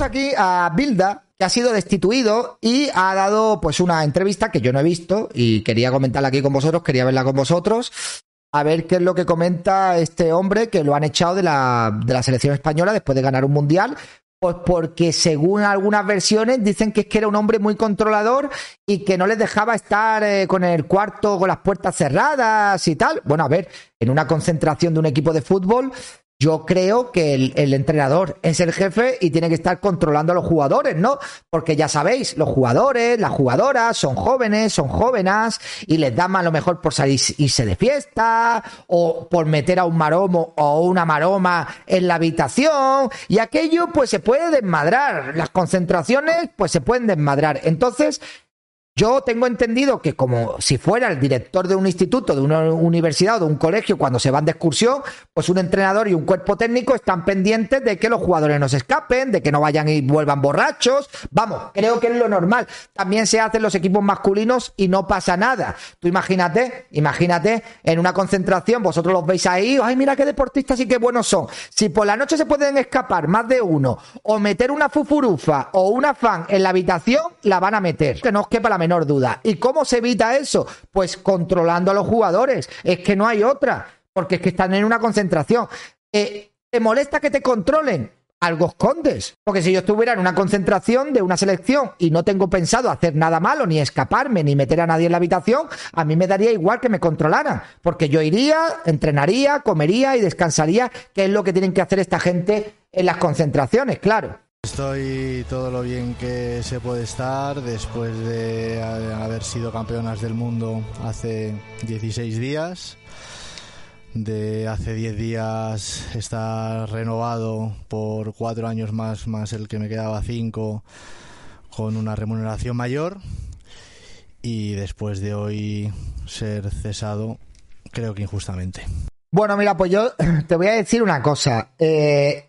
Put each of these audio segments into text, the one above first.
Aquí a Bilda, que ha sido destituido y ha dado pues una entrevista que yo no he visto y quería comentarla aquí con vosotros, quería verla con vosotros, a ver qué es lo que comenta este hombre que lo han echado de la, de la selección española después de ganar un mundial. Pues porque según algunas versiones dicen que es que era un hombre muy controlador y que no les dejaba estar eh, con el cuarto con las puertas cerradas y tal. Bueno, a ver, en una concentración de un equipo de fútbol yo creo que el, entrenador es el jefe y tiene que estar controlando a los jugadores, ¿no? Porque ya sabéis, los jugadores, las jugadoras son jóvenes, son jóvenes y les da más lo mejor por salir de fiesta o por meter a un maromo o una maroma en la habitación y aquello pues se puede desmadrar. Las concentraciones pues se pueden desmadrar. Entonces, yo tengo entendido que como si fuera el director de un instituto, de una universidad o de un colegio cuando se van de excursión, pues un entrenador y un cuerpo técnico están pendientes de que los jugadores no se escapen, de que no vayan y vuelvan borrachos. Vamos, creo que es lo normal. También se hacen los equipos masculinos y no pasa nada. Tú imagínate, imagínate en una concentración, vosotros los veis ahí, ay, mira qué deportistas y qué buenos son. Si por la noche se pueden escapar más de uno o meter una fufurufa o una fan en la habitación, la van a meter. Que no os quepa la menor duda. ¿Y cómo se evita eso? Pues controlando a los jugadores. Es que no hay otra, porque es que están en una concentración. Eh, ¿Te molesta que te controlen? Algo escondes. Porque si yo estuviera en una concentración de una selección y no tengo pensado hacer nada malo, ni escaparme, ni meter a nadie en la habitación, a mí me daría igual que me controlaran. Porque yo iría, entrenaría, comería y descansaría, que es lo que tienen que hacer esta gente en las concentraciones, claro. Estoy todo lo bien que se puede estar después de haber sido campeonas del mundo hace 16 días. De hace 10 días estar renovado por cuatro años más, más el que me quedaba cinco, con una remuneración mayor. Y después de hoy ser cesado, creo que injustamente. Bueno, mira, pues yo te voy a decir una cosa. Eh,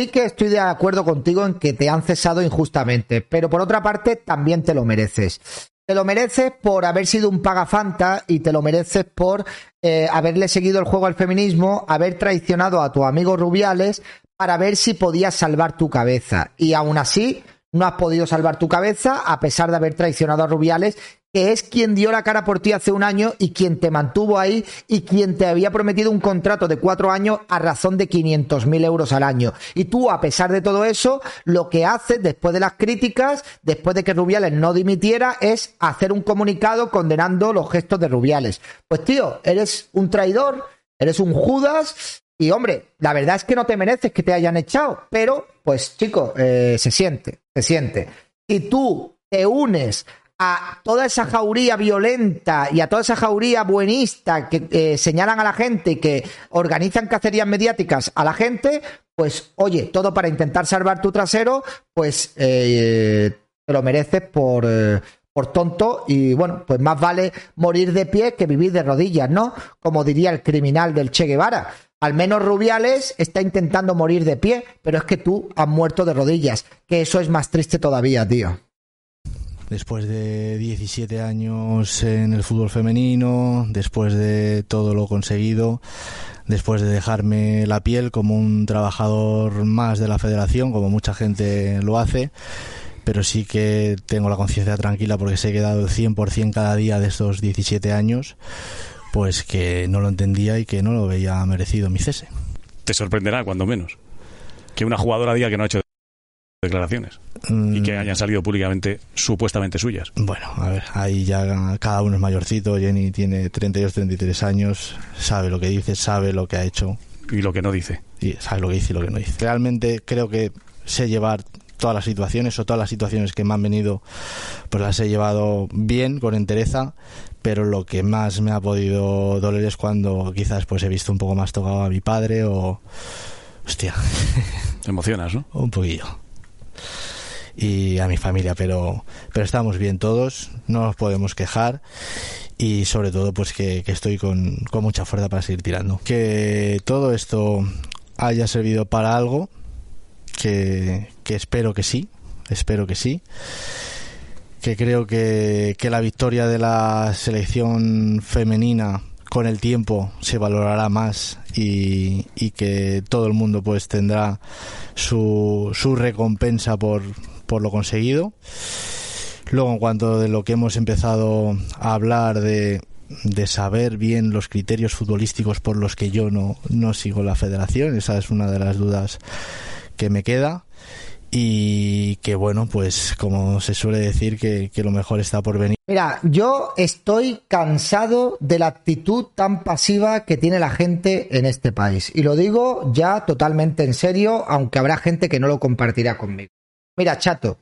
Sí que estoy de acuerdo contigo en que te han cesado injustamente, pero por otra parte también te lo mereces. Te lo mereces por haber sido un pagafanta y te lo mereces por eh, haberle seguido el juego al feminismo, haber traicionado a tu amigo Rubiales para ver si podías salvar tu cabeza. Y aún así, no has podido salvar tu cabeza a pesar de haber traicionado a Rubiales que es quien dio la cara por ti hace un año y quien te mantuvo ahí y quien te había prometido un contrato de cuatro años a razón de 500 mil euros al año. Y tú, a pesar de todo eso, lo que haces después de las críticas, después de que Rubiales no dimitiera, es hacer un comunicado condenando los gestos de Rubiales. Pues tío, eres un traidor, eres un Judas. Y hombre, la verdad es que no te mereces que te hayan echado, pero pues chico, eh, se siente, se siente. Si tú te unes a toda esa jauría violenta y a toda esa jauría buenista que eh, señalan a la gente y que organizan cacerías mediáticas a la gente, pues oye, todo para intentar salvar tu trasero, pues eh, te lo mereces por, por tonto y bueno, pues más vale morir de pie que vivir de rodillas, ¿no? Como diría el criminal del Che Guevara. Al menos Rubiales está intentando morir de pie, pero es que tú has muerto de rodillas, que eso es más triste todavía, tío. Después de 17 años en el fútbol femenino, después de todo lo conseguido, después de dejarme la piel como un trabajador más de la federación, como mucha gente lo hace, pero sí que tengo la conciencia tranquila porque que he dado el 100% cada día de estos 17 años, pues que no lo entendía y que no lo veía merecido mi cese. Te sorprenderá, cuando menos, que una jugadora diga que no ha hecho declaraciones y que hayan salido públicamente supuestamente suyas. Bueno, a ver, ahí ya cada uno es mayorcito, Jenny tiene 32, 33 años, sabe lo que dice, sabe lo que ha hecho. Y lo que no dice. Y sabe lo que dice y lo que no dice. Realmente creo que sé llevar todas las situaciones o todas las situaciones que me han venido, pues las he llevado bien, con entereza, pero lo que más me ha podido doler es cuando quizás pues he visto un poco más tocado a mi padre o... Hostia. Te emocionas, ¿no? un poquillo. Y a mi familia, pero, pero estamos bien todos, no nos podemos quejar y sobre todo pues que, estoy con, con mucha fuerza para seguir tirando. Que todo esto haya servido para algo, que, espero que sí, espero que sí, que creo que, la victoria de la selección femenina con el tiempo se valorará más y, que todo el mundo pues tendrá su, su recompensa por, por lo conseguido. Luego, en cuanto de lo que hemos empezado a hablar de, de saber bien los criterios futbolísticos por los que yo no, no sigo la federación, esa es una de las dudas que me queda y que bueno, pues como se suele decir que, lo mejor está por venir. Mira, yo estoy cansado de la actitud tan pasiva que tiene la gente en este país. Y lo digo ya totalmente en serio, aunque habrá gente que no lo compartirá conmigo. Mira, chato,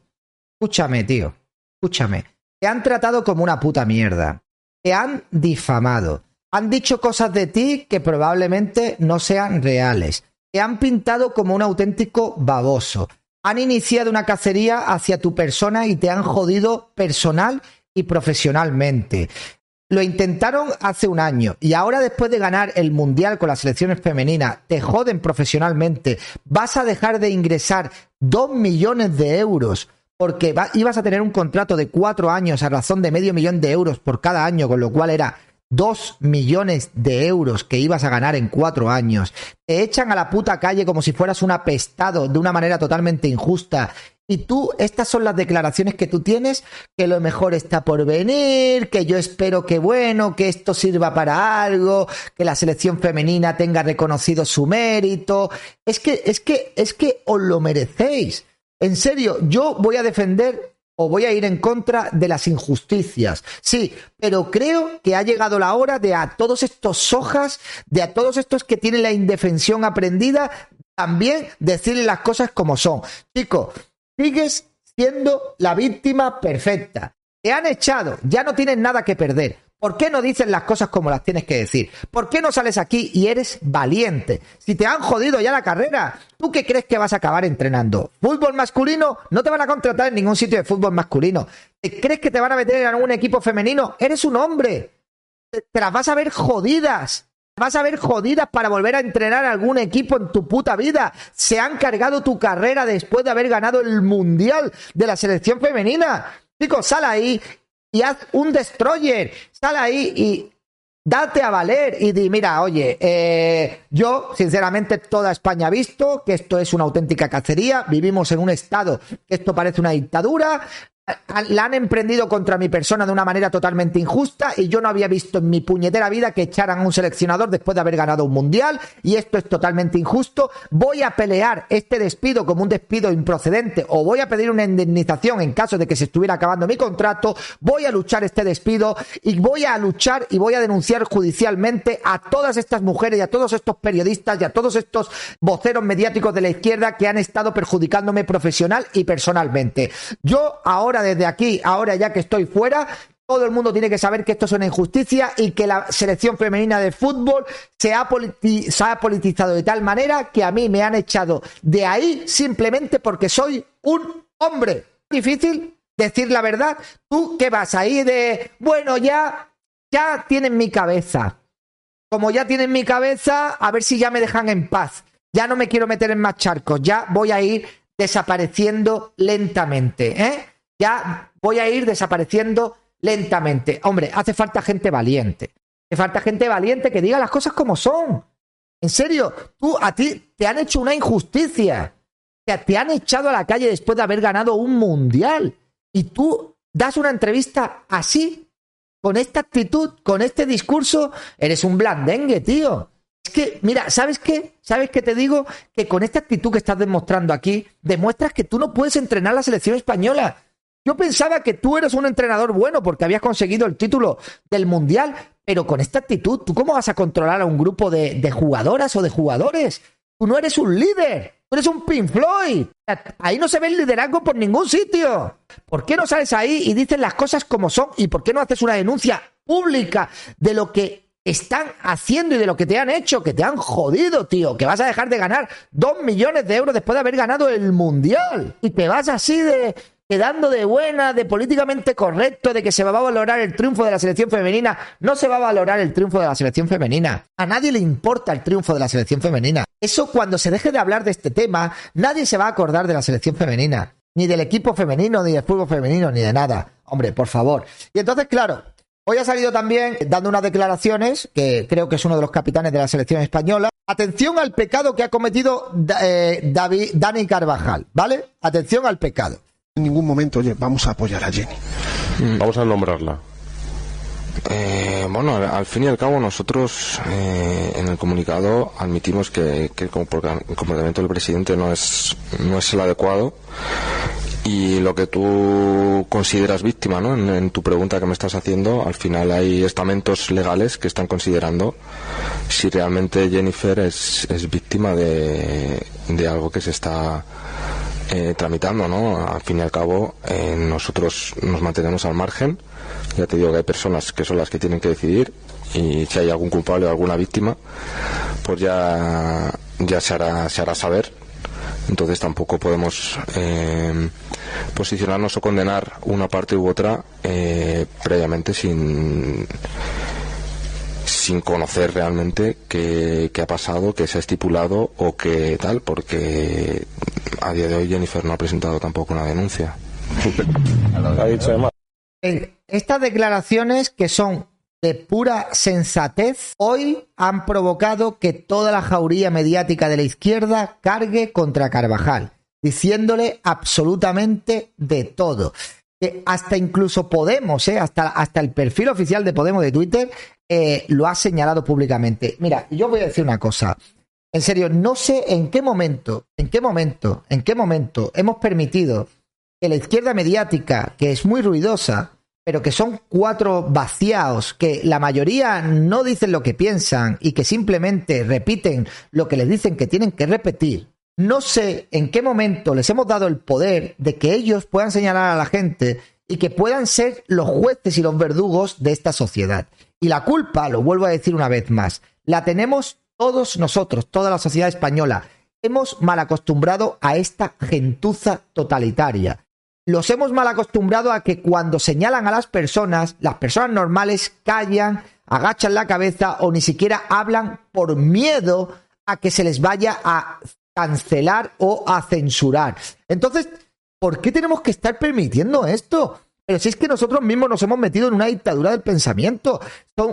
escúchame, tío, escúchame. Te han tratado como una puta mierda. Te han difamado. Han dicho cosas de ti que probablemente no sean reales te han pintado como un auténtico baboso. Han iniciado una cacería hacia tu persona y te han jodido personal y profesionalmente. Lo intentaron hace un año y ahora después de ganar el Mundial con las selecciones femeninas, te joden profesionalmente. Vas a dejar de ingresar dos millones de euros porque ibas a tener un contrato de cuatro años a razón de medio millón de euros por cada año, con lo cual era dos millones de euros que ibas a ganar en cuatro años, te echan a la puta calle como si fueras un apestado de una manera totalmente injusta. Y tú, estas son las declaraciones que tú tienes, que lo mejor está por venir, que yo espero que bueno, que esto sirva para algo, que la selección femenina tenga reconocido su mérito. Es que, es que, es que os lo merecéis. En serio, yo voy a defender o voy a ir en contra de las injusticias. Sí, pero creo que ha llegado la hora de a todos estos sojas, de a todos estos que tienen la indefensión aprendida, también decirle las cosas como son. Chico, sigues siendo la víctima perfecta. Te han echado, ya no tienes nada que perder. ¿Por qué no dices las cosas como las tienes que decir? ¿Por qué no sales aquí y eres valiente? Si te han jodido ya la carrera, ¿tú qué crees que vas a acabar entrenando? ¿Fútbol masculino? No te van a contratar en ningún sitio de fútbol masculino. ¿Crees que te van a meter en algún equipo femenino? Eres un hombre. Te las vas a ver jodidas. Vas a ver jodidas para volver a entrenar algún equipo en tu puta vida. Se han cargado tu carrera después de haber ganado el Mundial de la selección femenina. Chicos, sal ahí y haz un destroyer. Sal ahí y date a valer y di, mira, oye, eh, yo, sinceramente, toda España ha visto que esto es una auténtica cacería, vivimos en un estado que esto parece una dictadura, la han emprendido contra mi persona de una manera totalmente injusta y yo no había visto en mi puñetera vida que echaran a un seleccionador después de haber ganado un mundial y esto es totalmente injusto. Voy a pelear este despido como un despido improcedente o voy a pedir una indemnización en caso de que se estuviera acabando mi contrato. Voy a luchar este despido y voy a luchar y voy a denunciar judicialmente a todas estas mujeres y a todos estos periodistas y a todos estos voceros mediáticos de la izquierda que han estado perjudicándome profesional y personalmente. Yo ahora desde aquí, ahora ya que estoy fuera, todo el mundo tiene que saber que esto es una injusticia y que la selección femenina de fútbol se ha, politizado de tal manera que a mí me han echado de ahí simplemente porque soy un hombre. Difícil decir la verdad. Tú que vas ahí de, bueno, ya, ya tienen mi cabeza. Como ya tienen mi cabeza, a ver si ya me dejan en paz. Ya no me quiero meter en más charcos. Ya voy a ir desapareciendo lentamente, ¿eh? Ya voy a ir desapareciendo lentamente. Hombre, hace falta gente valiente. Hace falta gente valiente que diga las cosas como son. En serio, tú a ti te han hecho una injusticia. Te, te han echado a la calle después de haber ganado un mundial. Y tú das una entrevista así, con esta actitud, con este discurso, eres un blandengue, tío. Es que, mira, ¿sabes qué? ¿Sabes qué te digo? Que con esta actitud que estás demostrando aquí, demuestras que tú no puedes entrenar la selección española. Yo pensaba que tú eres un entrenador bueno porque habías conseguido el título del Mundial, pero con esta actitud, ¿tú cómo vas a controlar a un grupo de, jugadoras o de jugadores? Tú no eres un líder. Tú eres un Pink Floyd. Ahí no se ve el liderazgo por ningún sitio. ¿Por qué no sales ahí y dices las cosas como son? ¿Y por qué no haces una denuncia pública de lo que están haciendo y de lo que te han hecho? Que te han jodido, tío. Que vas a dejar de ganar dos millones de euros después de haber ganado el Mundial. Y te vas así de quedando de buena, de políticamente correcto, de que se va a valorar el triunfo de la selección femenina. No se va a valorar el triunfo de la selección femenina. A nadie le importa el triunfo de la selección femenina. Eso cuando se deje de hablar de este tema, nadie se va a acordar de la selección femenina. Ni del equipo femenino, ni del fútbol femenino, ni de nada. Hombre, por favor. Y entonces, claro, hoy ha salido también dando unas declaraciones, que creo que es uno de los capitanes de la selección española. Atención al pecado que ha cometido eh, David, Dani Carvajal, ¿vale? Atención al pecado en ningún momento, oye, vamos a apoyar a Jenny. Mm. Vamos a nombrarla. Eh, bueno, al, fin y al cabo nosotros eh, en el comunicado admitimos que, el comportamiento del presidente no es, no es el adecuado y lo que tú consideras víctima, ¿no? En, tu pregunta que me estás haciendo, al final hay estamentos legales que están considerando si realmente Jennifer es, es víctima de, de algo que se está eh, tramitando, ¿no? Al fin y al cabo, eh, nosotros nos mantenemos al margen. Ya te digo que hay personas que son las que tienen que decidir y si hay algún culpable o alguna víctima, pues ya, ya se, hará, se hará saber. Entonces tampoco podemos eh, posicionarnos o condenar una parte u otra previamente sin sin conocer realmente qué, qué, ha pasado, qué se ha estipulado o qué tal, porque a día de hoy Jennifer no ha presentado tampoco una denuncia. Eh, estas declaraciones que son de pura sensatez, hoy han provocado que toda la jauría mediática de la izquierda cargue contra Carvajal, diciéndole absolutamente de todo. Que hasta incluso Podemos, eh, hasta, hasta el perfil oficial de Podemos de Twitter, eh, lo ha señalado públicamente. Mira, yo voy a decir una cosa. En serio, no sé en qué momento, en qué momento, en qué momento hemos permitido que la izquierda mediática, que es muy ruidosa, pero que son cuatro vaciados, que la mayoría no dicen lo que piensan y que simplemente repiten lo que les dicen que tienen que repetir. No sé en qué momento les hemos dado el poder de que ellos puedan señalar a la gente y que puedan ser los jueces y los verdugos de esta sociedad. Y la culpa, lo vuelvo a decir una vez más, la tenemos todos nosotros, toda la sociedad española, hemos mal acostumbrado a esta gentuza totalitaria. Los hemos mal acostumbrado a que cuando señalan a las personas, las personas normales callan, agachan la cabeza o ni siquiera hablan por miedo a que se les vaya a cancelar o a censurar. Entonces, ¿por qué tenemos que estar permitiendo esto? Pero si es que nosotros mismos nos hemos metido en una dictadura del pensamiento,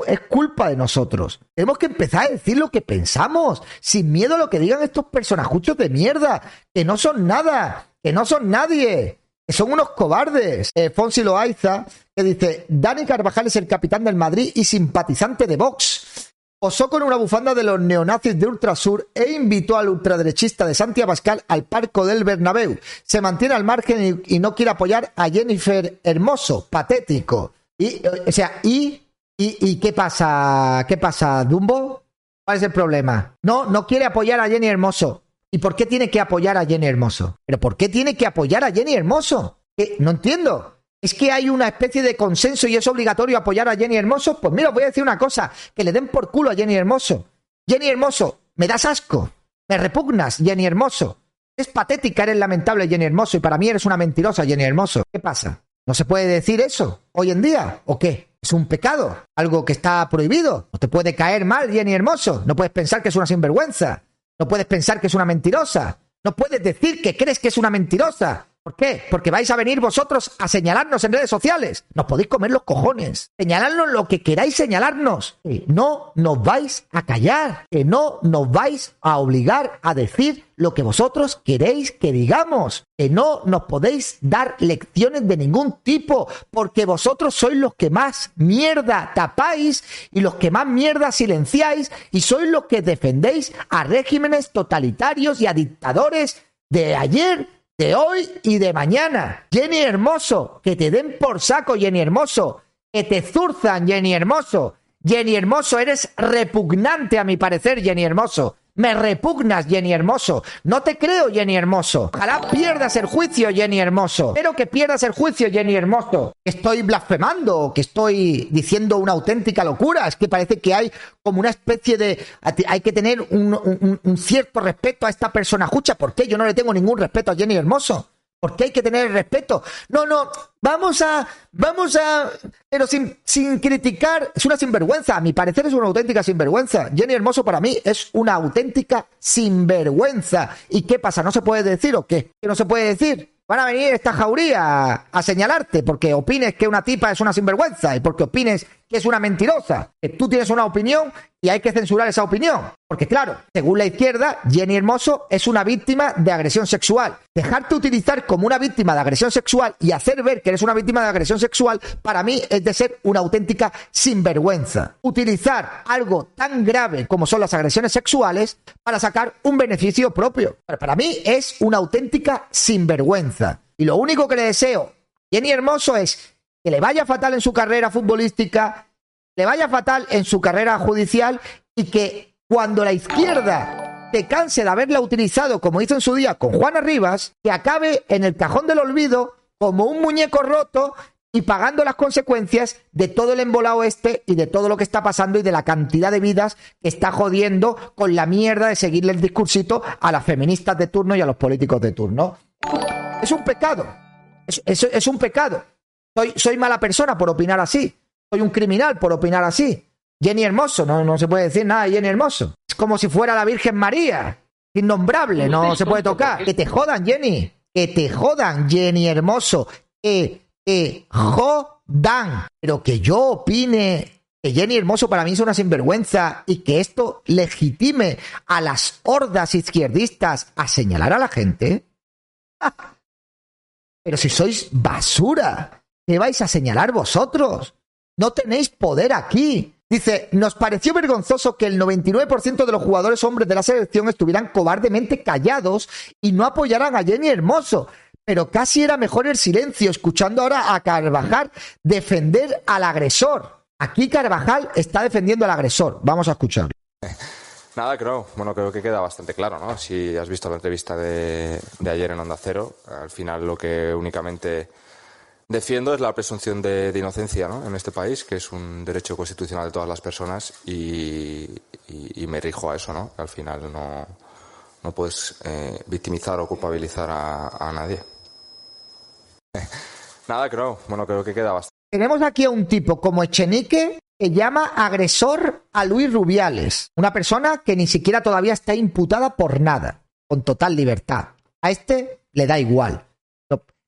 es culpa de nosotros. Tenemos que empezar a decir lo que pensamos, sin miedo a lo que digan estos personajuchos de mierda, que no son nada, que no son nadie, que son unos cobardes. Eh, Fonsi Loaiza, que dice, Dani Carvajal es el capitán del Madrid y simpatizante de Vox. Posó con una bufanda de los neonazis de Ultrasur e invitó al ultraderechista de Santiago al parco del Bernabéu. Se mantiene al margen y, no quiere apoyar a Jennifer Hermoso, patético. Y, o sea, y, y, qué pasa? ¿Qué pasa, Dumbo? ¿Cuál es el problema? No, no quiere apoyar a Jenny Hermoso. ¿Y por qué tiene que apoyar a Jenny Hermoso? ¿Pero por qué tiene que apoyar a Jenny Hermoso? No entiendo es que hay una especie de consenso y es obligatorio apoyar a Jenny Hermoso, pues mira, os voy a decir una cosa, que le den por culo a Jenny Hermoso. Jenny Hermoso, me das asco, me repugnas, Jenny Hermoso. Es patética, eres lamentable, Jenny Hermoso, y para mí eres una mentirosa, Jenny Hermoso. ¿Qué pasa? ¿No se puede decir eso hoy en día? ¿O qué? ¿Es un pecado? ¿Algo que está prohibido? ¿No te puede caer mal, Jenny Hermoso? ¿No puedes pensar que es una sinvergüenza? ¿No puedes pensar que es una mentirosa? ¿No puedes decir que crees que es una mentirosa? ¿Por qué? Porque vais a venir vosotros a señalarnos en redes sociales. Nos podéis comer los cojones. Señalarnos lo que queráis señalarnos. no nos vais a callar. Que no nos vais a obligar a decir lo que vosotros queréis que digamos. Que no nos podéis dar lecciones de ningún tipo. Porque vosotros sois los que más mierda tapáis y los que más mierda silenciáis y sois los que defendéis a regímenes totalitarios y a dictadores de ayer de hoy y de mañana. Jenny Hermoso, que te den por saco, Jenny Hermoso, que te zurzan, Jenny Hermoso. Jenny Hermoso, eres repugnante a mi parecer, Jenny Hermoso. Me repugnas, Jenny Hermoso. No te creo, Jenny Hermoso. Ojalá pierdas el juicio, Jenny Hermoso. Espero que pierdas el juicio, Jenny Hermoso. Estoy blasfemando, que estoy diciendo una auténtica locura. Es que parece que hay como una especie de... Hay que tener un, un cierto respeto a esta persona. Escucha, ¿por qué? Yo no le tengo ningún respeto a Jenny Hermoso. Porque hay que tener respeto. No, no, vamos a, vamos a, pero sin, sin criticar, es una sinvergüenza. A mi parecer es una auténtica sinvergüenza. Jenny Hermoso para mí es una auténtica sinvergüenza. ¿Y qué pasa? ¿No se puede decir o qué? ¿Qué no se puede decir? Van a venir esta jauría a, señalarte porque opines que una tipa es una sinvergüenza y porque opines que es una mentirosa. Que tú tienes una opinión y hay que censurar esa opinión. Porque claro, según la izquierda, Jenny Hermoso es una víctima de agresión sexual. Dejarte utilizar como una víctima de agresión sexual y hacer ver que eres una víctima de agresión sexual, para mí es de ser una auténtica sinvergüenza. Utilizar algo tan grave como son las agresiones sexuales para sacar un beneficio propio. Para mí es una auténtica sinvergüenza. Y lo único que le deseo Jenny Hermoso es que le vaya fatal en su carrera futbolística, le vaya fatal en su carrera judicial y que cuando la izquierda te canse de haberla utilizado como hizo en su día con Juana Rivas, que acabe en el cajón del olvido como un muñeco roto y pagando las consecuencias de todo el embolado este y de todo lo que está pasando y de la cantidad de vidas que está jodiendo con la mierda de seguirle el discursito a las feministas de turno y a los políticos de turno. Es un pecado. Es, es un pecado. Soy, soy mala persona por opinar así. Soy un criminal por opinar así. Jenny Hermoso, no, no se puede decir nada de Jenny Hermoso. Es como si fuera la Virgen María. Innombrable, no se puede tocar. Que te jodan, Jenny. Que te jodan, Jenny Hermoso. Que te jodan. Pero que yo opine que Jenny Hermoso para mí es una sinvergüenza y que esto legitime a las hordas izquierdistas a señalar a la gente. Pero si sois basura, ¿qué vais a señalar vosotros? No tenéis poder aquí. Dice, nos pareció vergonzoso que el 99% de los jugadores hombres de la selección estuvieran cobardemente callados y no apoyaran a Jenny Hermoso. Pero casi era mejor el silencio, escuchando ahora a Carvajal defender al agresor. Aquí Carvajal está defendiendo al agresor. Vamos a escucharlo. Nada, creo. Bueno, creo que queda bastante claro, ¿no? Si has visto la entrevista de, de ayer en Onda Cero, al final lo que únicamente defiendo es la presunción de, inocencia ¿no? en este país, que es un derecho constitucional de todas las personas y, me rijo a eso, ¿no? Al final no, no puedes eh, victimizar o culpabilizar a, nadie. Nada, creo. Bueno, creo que queda bastante. Tenemos aquí a un tipo como Echenique que llama agresor a Luis Rubiales, una persona que ni siquiera todavía está imputada por nada, con total libertad. A este le da igual.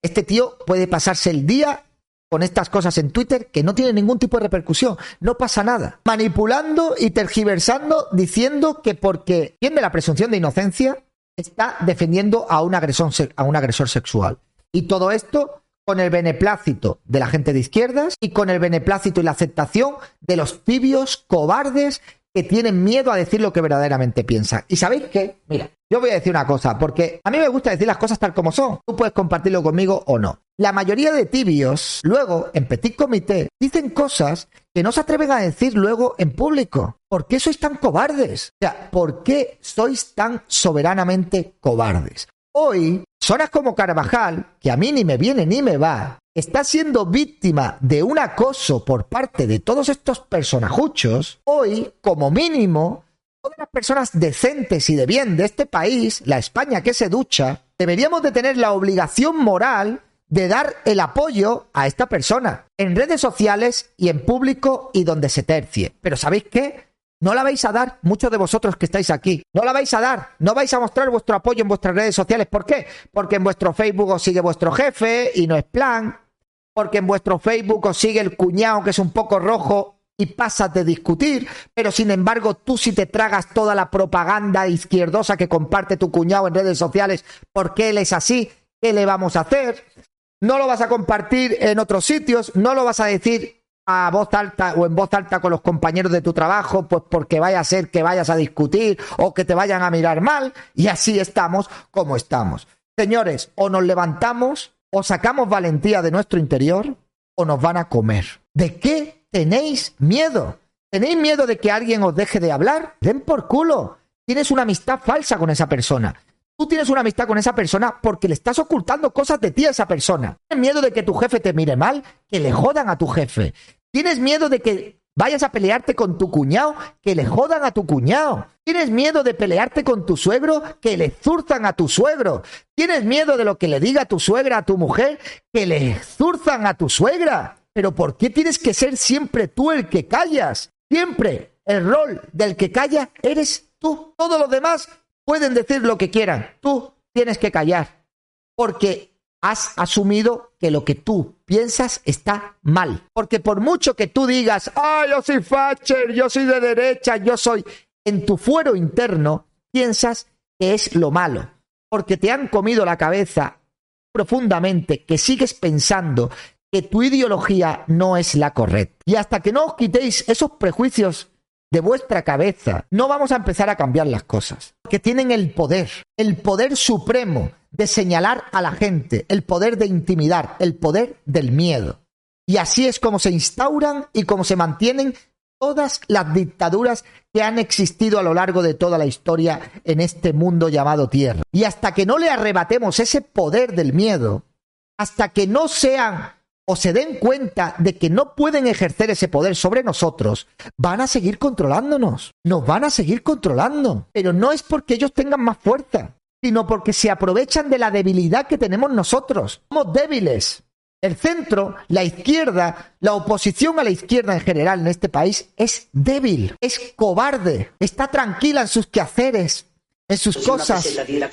Este tío puede pasarse el día con estas cosas en Twitter que no tienen ningún tipo de repercusión. No pasa nada. Manipulando y tergiversando diciendo que porque tiene la presunción de inocencia está defendiendo a un, agresor, a un agresor sexual. Y todo esto con el beneplácito de la gente de izquierdas y con el beneplácito y la aceptación de los tibios cobardes que tienen miedo a decir lo que verdaderamente piensan. ¿Y sabéis qué? Mira, yo voy a decir una cosa, porque a mí me gusta decir las cosas tal como son. Tú puedes compartirlo conmigo o no. La mayoría de tibios, luego, en petit comité, dicen cosas que no se atreven a decir luego en público. ¿Por qué sois tan cobardes? O sea, ¿por qué sois tan soberanamente cobardes? Hoy, zonas como Carvajal, que a mí ni me viene ni me va, está siendo víctima de un acoso por parte de todos estos personajuchos, hoy, como mínimo, todas las personas decentes y de bien de este país, la España que se ducha, deberíamos de tener la obligación moral de dar el apoyo a esta persona en redes sociales y en público y donde se tercie. Pero ¿sabéis qué? No la vais a dar, muchos de vosotros que estáis aquí, no la vais a dar, no vais a mostrar vuestro apoyo en vuestras redes sociales. ¿Por qué? Porque en vuestro Facebook os sigue vuestro jefe y no es plan, porque en vuestro Facebook os sigue el cuñado que es un poco rojo y pasas de discutir, pero sin embargo tú si te tragas toda la propaganda izquierdosa que comparte tu cuñado en redes sociales porque él es así, ¿qué le vamos a hacer? No lo vas a compartir en otros sitios, no lo vas a decir a voz alta o en voz alta con los compañeros de tu trabajo, pues porque vaya a ser que vayas a discutir o que te vayan a mirar mal, y así estamos como estamos. Señores, o nos levantamos o sacamos valentía de nuestro interior o nos van a comer. ¿De qué tenéis miedo? ¿Tenéis miedo de que alguien os deje de hablar? Den por culo. tienes una amistad falsa con esa persona. Tú tienes una amistad con esa persona porque le estás ocultando cosas de ti a esa persona. Tienes miedo de que tu jefe te mire mal, que le jodan a tu jefe. Tienes miedo de que vayas a pelearte con tu cuñado, que le jodan a tu cuñado. Tienes miedo de pelearte con tu suegro, que le zurzan a tu suegro. Tienes miedo de lo que le diga tu suegra a tu mujer, que le zurzan a tu suegra. Pero ¿por qué tienes que ser siempre tú el que callas? Siempre el rol del que calla eres tú. Todos los demás pueden decir lo que quieran. Tú tienes que callar. Porque has asumido que lo que tú piensas está mal. Porque por mucho que tú digas, ah, yo soy Thatcher, yo soy de derecha, yo soy... En tu fuero interno piensas que es lo malo. Porque te han comido la cabeza profundamente, que sigues pensando que tu ideología no es la correcta. Y hasta que no os quitéis esos prejuicios de vuestra cabeza, no vamos a empezar a cambiar las cosas. Que tienen el poder, el poder supremo de señalar a la gente, el poder de intimidar, el poder del miedo. Y así es como se instauran y como se mantienen todas las dictaduras que han existido a lo largo de toda la historia en este mundo llamado Tierra. Y hasta que no le arrebatemos ese poder del miedo, hasta que no sean o se den cuenta de que no pueden ejercer ese poder sobre nosotros, van a seguir controlándonos, nos van a seguir controlando. Pero no es porque ellos tengan más fuerza, sino porque se aprovechan de la debilidad que tenemos nosotros. Somos débiles. El centro, la izquierda, la oposición a la izquierda en general en este país es débil, es cobarde, está tranquila en sus quehaceres, en sus cosas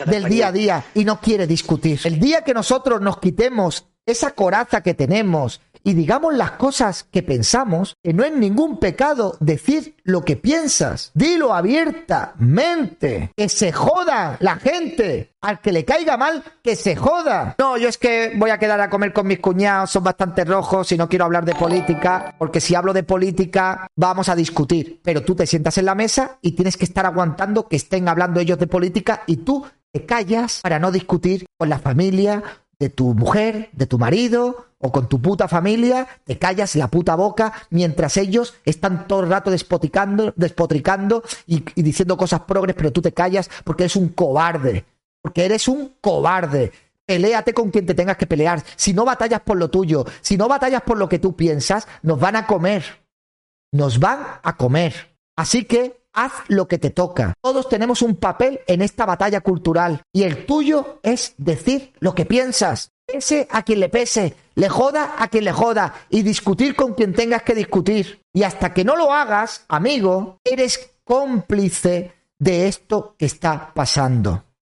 del día a día y no quiere discutir. El día que nosotros nos quitemos esa coraza que tenemos y digamos las cosas que pensamos, que no es ningún pecado decir lo que piensas. Dilo abiertamente. Que se joda la gente. Al que le caiga mal, que se joda. No, yo es que voy a quedar a comer con mis cuñados, son bastante rojos y no quiero hablar de política, porque si hablo de política vamos a discutir. Pero tú te sientas en la mesa y tienes que estar aguantando que estén hablando ellos de política y tú te callas para no discutir con la familia de tu mujer, de tu marido o con tu puta familia, te callas la puta boca mientras ellos están todo el rato despoticando, despotricando y, diciendo cosas progres, pero tú te callas porque eres un cobarde. Porque eres un cobarde. Peléate con quien te tengas que pelear. Si no batallas por lo tuyo, si no batallas por lo que tú piensas, nos van a comer. Nos van a comer. Así que haz lo que te toca. Todos tenemos un papel en esta batalla cultural y el tuyo es decir lo que piensas. Pese a quien le pese, le joda a quien le joda y discutir con quien tengas que discutir. Y hasta que no lo hagas, amigo, eres cómplice de esto que está pasando.